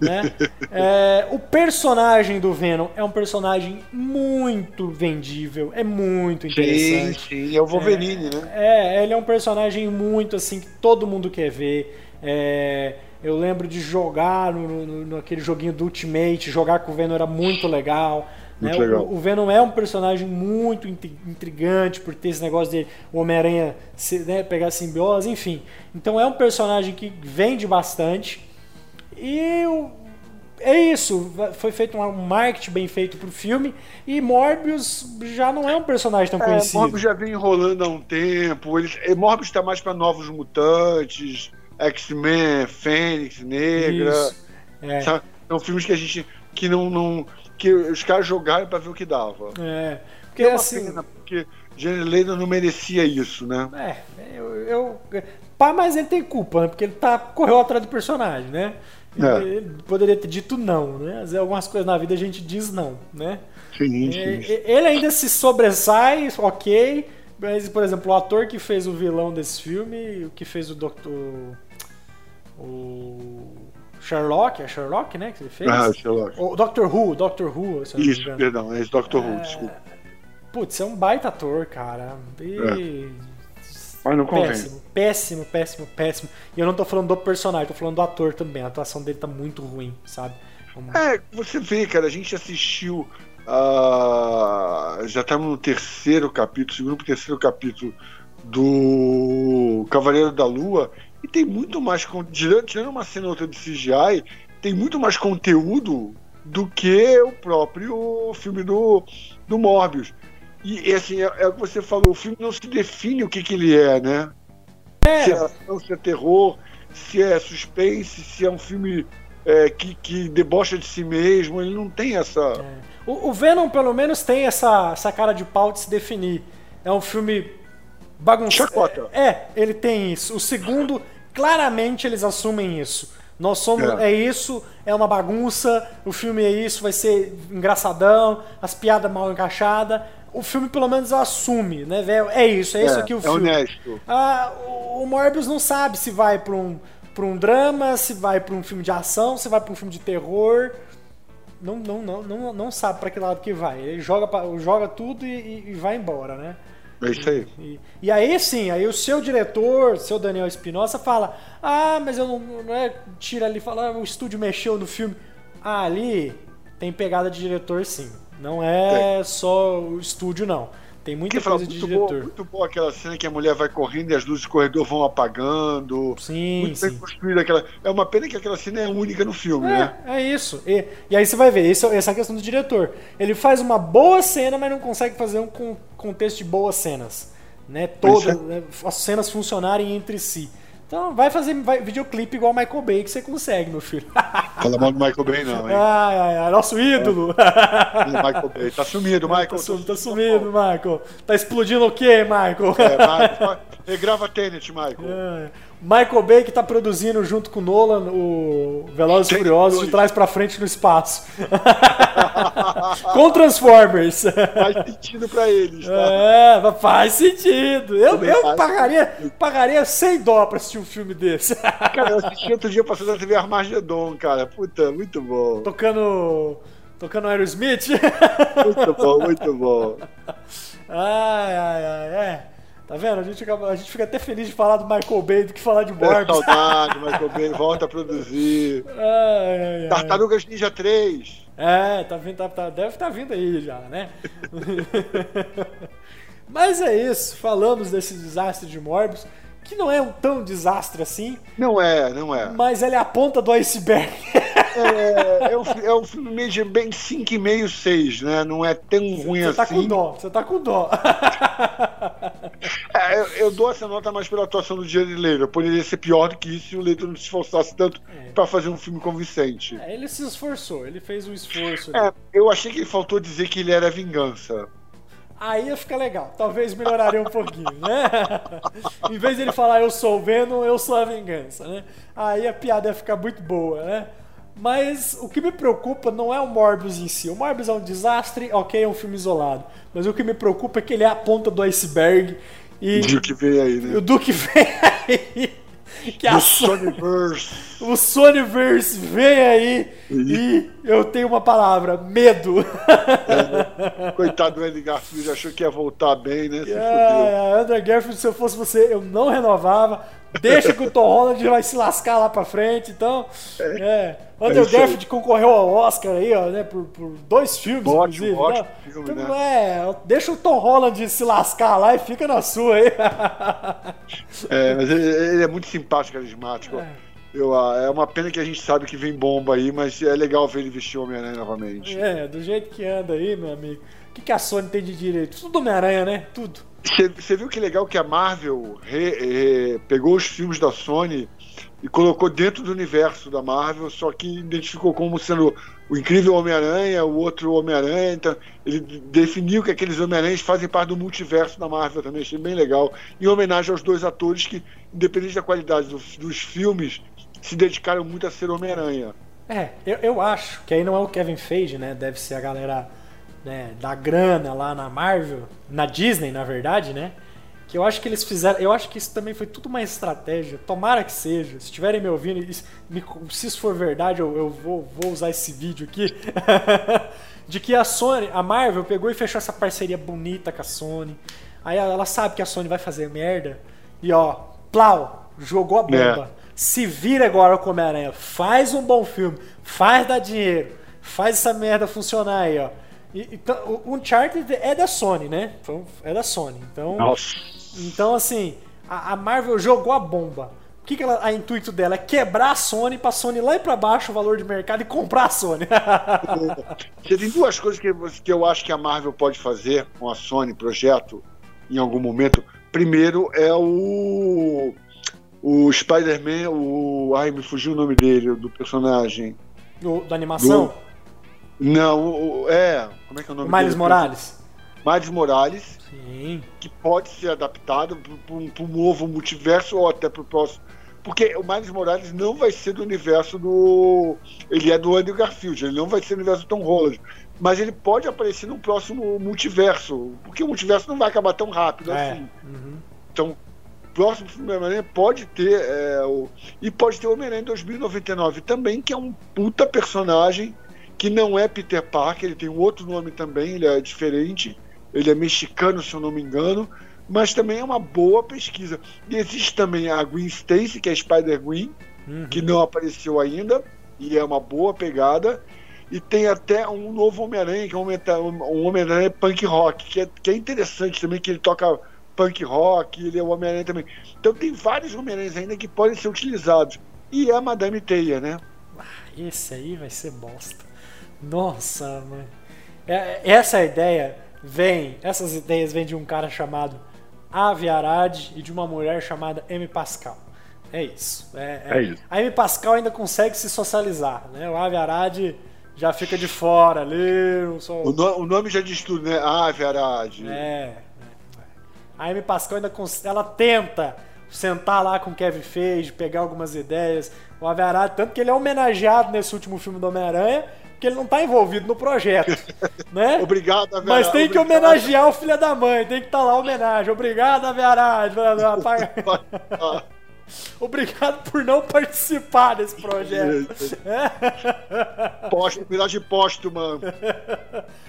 né? *laughs* É, o personagem do Venom é um personagem muito vendível, é muito interessante. Sim, sim, é o Wolverine, é, né? É, ele é um personagem muito assim que todo mundo quer ver. É, eu lembro de jogar no, no, no, aquele joguinho do Ultimate, jogar com o Venom era muito legal. Né? O, o, Venom é um personagem muito intrigante por ter esse negócio de Homem-Aranha né, pegar simbiose, enfim. Então é um personagem que vende bastante. E é isso. Foi feito um marketing bem feito pro filme. E Morbius já não é um personagem tão é, conhecido. Morbius já vem enrolando há um tempo. Ele, Morbius está mais para novos mutantes, X-Men, Fênix, Negra. É. São filmes que a gente que não, não que os caras jogaram para ver o que dava. É. Porque é uma assim... pena, porque Jared Leto não merecia isso, né? É, eu, eu. Pá, mas ele tem culpa, né? Porque ele tá, correu atrás do personagem, né? É. Ele poderia ter dito não, né? Às vezes algumas coisas na vida a gente diz não, né? Sim, sim. Ele ainda se sobressai, ok. Mas, por exemplo, o ator que fez o vilão desse filme, o que fez o Doutor. O. Sherlock, é Sherlock, né? Que ele fez? Ah, Sherlock. O Doctor Who, Doctor Who. Isso, perdão, é Doctor Who, é... desculpa. Putz, é um baita ator, cara. E... É. Mas não convém. Péssimo, péssimo, péssimo, péssimo. E eu não tô falando do personagem, tô falando do ator também. A atuação dele tá muito ruim, sabe? É, você vê, cara, a gente assistiu Uh, já estamos no terceiro capítulo, segundo para terceiro capítulo do Cavaleiro da Lua, e tem muito mais. Tirando uma cena outra de CGI, tem muito mais conteúdo do que o próprio filme do, do Morbius. E assim, é, é o que você falou, o filme não se define o que, que ele é, né? É. Se é ação, se é terror, se é suspense, se é um filme é, que, que debocha de si mesmo, ele não tem essa. É. O, o, Venom, pelo menos, tem essa, essa cara de pau de se definir. É um filme bagunçado. Chacota. É, ele tem isso. O segundo, claramente eles assumem isso. Nós somos. É. é. isso, é uma bagunça, o filme é isso, vai ser engraçadão, as piadas mal encaixadas. O filme pelo menos assume, né, velho? É isso, é, é isso aqui o é filme. É honesto. Ah, o Morbius não sabe se vai pra um, pra um drama, se vai pra um filme de ação, se vai pra um filme de terror não, não, não, não, não sabe para que lado que vai. Ele joga, joga tudo e, e vai embora, né? É isso aí. E, e, aí sim, aí o seu diretor, seu Daniel Espinosa, fala: Ah, mas eu não, não é. Tira ali fala, ah, o estúdio mexeu no filme. Ah, ali tem pegada de diretor sim. Não é só o estúdio, não. Tem muita coisa de diretor. Boa, muito boa aquela cena que a mulher vai correndo e as luzes do corredor vão apagando. Sim, muito sim. bem construída aquela. É uma pena que aquela cena é única no filme, é, né? É isso. E, e aí você vai ver, isso, essa é a questão do diretor. Ele faz uma boa cena, mas não consegue fazer um contexto de boas cenas. Né? Todas, é. né? as cenas funcionarem entre si. Então vai fazer vai, videoclipe igual o Michael Bay que você consegue, meu filho. *laughs* Fala mal do Michael Bay, não, hein? Ai, ai, ai, nosso ídolo. É. Michael Bay. Tá sumido, Michael. Tá, sum, tá sumido, Michael. Tá explodindo o quê, Michael? É, Michael. *laughs* Regrava Tenet, Michael. É. Michael Bay que tá produzindo junto com o Nolan o Velozes e Furiosos de trás para frente no espaço. *laughs* com Transformers. Faz sentido para eles, tá? É, faz sentido. Eu, eu pagaria, pagaria 100 dó pra assistir um filme desse. *laughs* Cara, eu assisti outro dia passando na TV Armagedon, cara. Puta, muito bom. Tocando. Tocando Aerosmith? Muito bom, muito bom. *laughs* Ai, ai, ai, é. Tá vendo? A gente, a gente fica até feliz de falar do Michael Bay do que falar de Morbius. É saudade, Michael Bay volta a produzir. *laughs* Ai, ai, Tartarugas Ninja 3. É, tá vindo, tá, tá, deve estar tá vindo aí já, né? *laughs* Mas é isso, falamos desse desastre de Morbius que não é um tão desastre assim. Não é, não é. Mas ele é a ponta do iceberg. é, é, um, é um filme meio bem 5,5, 6, né? Não é tão ruim você assim. Tá com dó, você tá com dó. *laughs* é, eu, eu, dou essa nota mais pela atuação do Jared Leto. Poderia ser pior do que isso se o Leto não se esforçasse tanto é. para fazer um filme convincente. É, ele se esforçou, ele fez um esforço. É, eu achei que ele faltou dizer que ele era vingança aí ia ficar legal. Talvez melhoraria um pouquinho, né? *laughs* em vez de ele falar eu sou o Venom, eu sou a vingança, né? Aí a piada ia ficar muito boa, né? Mas o que me preocupa não é o Morbius em si. O Morbius é um desastre, ok, é um filme isolado. Mas o que me preocupa é que ele é a ponta do iceberg. E o Duke vem aí, né? O Duke *laughs* vem aí. Que a Sonyverse. O Sonyverse vem aí e... eu tenho uma palavra: medo. É, coitado do Andy Garfield, achou que ia voltar bem, né? Se é, André Garfield, se eu fosse você, eu não renovava. Deixa que o Tom Holland vai se lascar lá pra frente. Então, é. é. Andrew é Garfield concorreu ao Oscar aí, ó, né? Por, por dois filmes, ótimo, inclusive. Ótimo né? filme, então, né? é, deixa o Tom Holland se lascar lá e fica na sua aí. é, mas ele, ele, é muito simpático, carismático. É. Eu, ah, é uma pena que a gente sabe que vem bomba aí, mas é legal ver ele vestir Homem-Aranha novamente. É, do jeito que anda aí, meu amigo. O que, que a Sony tem de direito? Tudo Homem-Aranha, né? Tudo. Você viu que legal que a Marvel re, re, pegou os filmes da Sony e colocou dentro do universo da Marvel, só que identificou como sendo o incrível Homem-Aranha, o outro Homem-Aranha. Então, ele definiu que aqueles Homem-Aranhas fazem parte do multiverso da Marvel também, achei bem legal. Em homenagem aos dois atores que, independente da qualidade dos, dos filmes, se dedicaram muito a ser Homem-Aranha. É, eu, eu acho que aí não é o Kevin Feige, né? Deve ser a galera né, da grana lá na Marvel, na Disney, na verdade, né? Que eu acho que eles fizeram. Eu acho que isso também foi tudo uma estratégia. Tomara que seja. Se estiverem me ouvindo, se isso for verdade, eu, eu vou, vou, usar esse vídeo aqui. *laughs* de que a Sony, a Marvel, pegou e fechou essa parceria bonita com a Sony. Aí ela sabe que a Sony vai fazer merda. E ó, plau, jogou a bomba. É. Se vira agora com Homem-Aranha. Faz um bom filme. Faz dar dinheiro. Faz essa merda funcionar aí, ó. E, então, o Uncharted é da Sony, né? Então, é da Sony. Então, Nossa. então assim, a, a Marvel jogou a bomba. O que, que ela, a intuito dela é quebrar a Sony pra Sony lá e pra baixo o valor de mercado e comprar a Sony. *laughs* Você tem duas coisas que, que eu acho que a Marvel pode fazer com a Sony projeto em algum momento. Primeiro é o o Spider-Man, o. Ai, me fugiu o nome dele, do personagem. Do, da animação? Do... Não, o... é. Como é que é o nome o Miles dele? Morales. Miles Morales. Sim. Que pode ser adaptado para um novo multiverso ou até para o próximo. Porque o Miles Morales não vai ser do universo do. Ele é do Andrew Garfield, ele não vai ser do universo do Tom Holland. Mas ele pode aparecer no próximo multiverso. Porque o multiverso não vai acabar tão rápido é. assim. Uhum. Então, próximo filme do Homem-Aranha pode ter. É, o, e pode ter o Homem-Aranha em 2099 também, que é um puta personagem que não é Peter Parker, ele tem um outro nome também, ele é diferente. Ele é mexicano, se eu não me engano. Mas também é uma boa pesquisa. E existe também a Gwen Stacy, que é Spider-Gwen, uhum. que não apareceu ainda, e é uma boa pegada. E tem até um novo Homem-Aranha, que é um Homem-Aranha punk rock, que é, que é interessante também, que ele toca punk rock, ele é o Homem-Aranha também. Então tem vários Homem-Aranhas ainda que podem ser utilizados. E é a Madame Teia, né? Ah, esse aí vai ser bosta. Nossa, mano. É, essa ideia vem, essas ideias vêm de um cara chamado Avi Arad e de uma mulher chamada M. Pascal. É isso. É, é, é isso. A M. Pascal ainda consegue se socializar, né? O Avi Arad já fica de fora ali. Só... O, no, o, nome já diz tudo, né? Ave Arad. É. A Amy Pascal ainda ela tenta sentar lá com o Kevin Feige, pegar algumas ideias. O Averard, tanto que ele é homenageado nesse último filme do Homem-Aranha, porque ele não está envolvido no projeto, *laughs* né? Obrigado, Averard. Mas tem que homenagear o filho da mãe, tem que estar tá lá homenagem. Obrigado, Averard. *laughs* *laughs* Obrigado por não participar desse projeto. Posto, homenagem póstuma.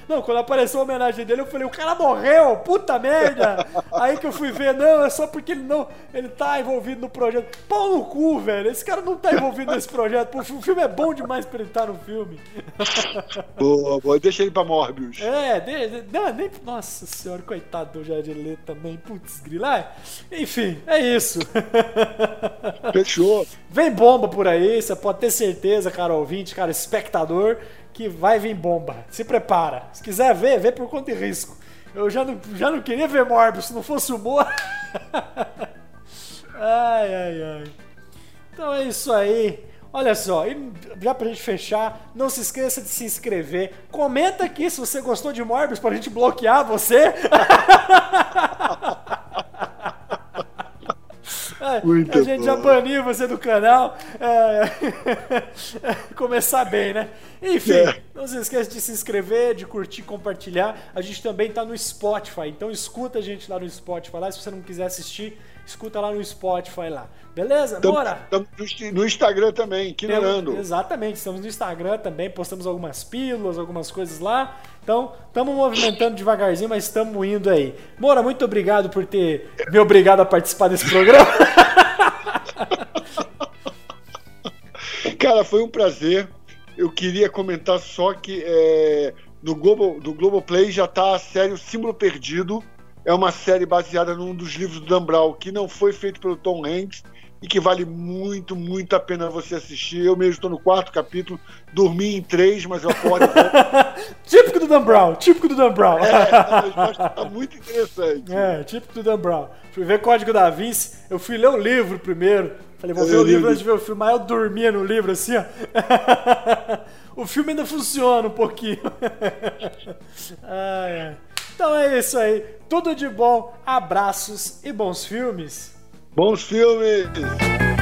Não, quando apareceu a homenagem dele, eu falei, o cara morreu, puta merda! *laughs* Aí que eu fui ver, não, é só porque ele não. Ele tá envolvido no projeto. Pau no cu, velho. Esse cara não tá envolvido nesse projeto. Pô, o filme é bom demais pra ele estar no filme. *laughs* Boa, boa. Deixa ele pra Morbius. É, de, de, não, nem. Nossa senhora, coitado do Jared Leto também. Putz, grilar. Enfim, é isso. *laughs* Fechou. Vem bomba por aí, você pode ter certeza, cara ouvinte, cara espectador, que vai vir bomba. Se prepara. Se quiser ver, vê por conta e risco. Eu já não, já não queria ver Morbius se não fosse humor. *laughs* ai, ai, ai. Então é isso aí. Olha só, e já pra gente fechar, não se esqueça de se inscrever. Comenta aqui se você gostou de Morbius pra gente bloquear você. *laughs* Muito a gente bom. já baniu você do canal. É... *laughs* Começar bem, né? Enfim, é. não se esqueça de se inscrever, de curtir, compartilhar. A gente também tá no Spotify, então escuta a gente lá no Spotify. Lá, se você não quiser assistir, escuta lá no Spotify lá. Beleza? Bora! Estamos no Instagram também, Quinerando. Exatamente, estamos no Instagram também, postamos algumas pílulas, algumas coisas lá. Então, estamos movimentando devagarzinho, mas estamos indo aí. Mora, muito obrigado por ter me obrigado a participar desse programa. *laughs* Cara, foi um prazer. Eu queria comentar só que é, no Globo, do Globoplay já está a série O Símbolo Perdido. É uma série baseada num dos livros do Dan Brown, que não foi feito pelo Tom Hanks e que vale muito, muito a pena você assistir. Eu mesmo estou no quarto capítulo, dormi em três, mas eu acordo. *laughs* típico do Dan Brown, típico do Dan Brown. É, tá muito interessante. É, típico do Dan Brown. Fui ver Código da Vinci, eu fui ler o livro primeiro. Falei, vou eu ver o livro antes de ver o filme, aí eu dormia no livro assim, ó. *laughs* o filme ainda funciona um pouquinho. *laughs* ah, é. Então é isso aí. Tudo de bom, abraços e bons filmes. Bons filmes!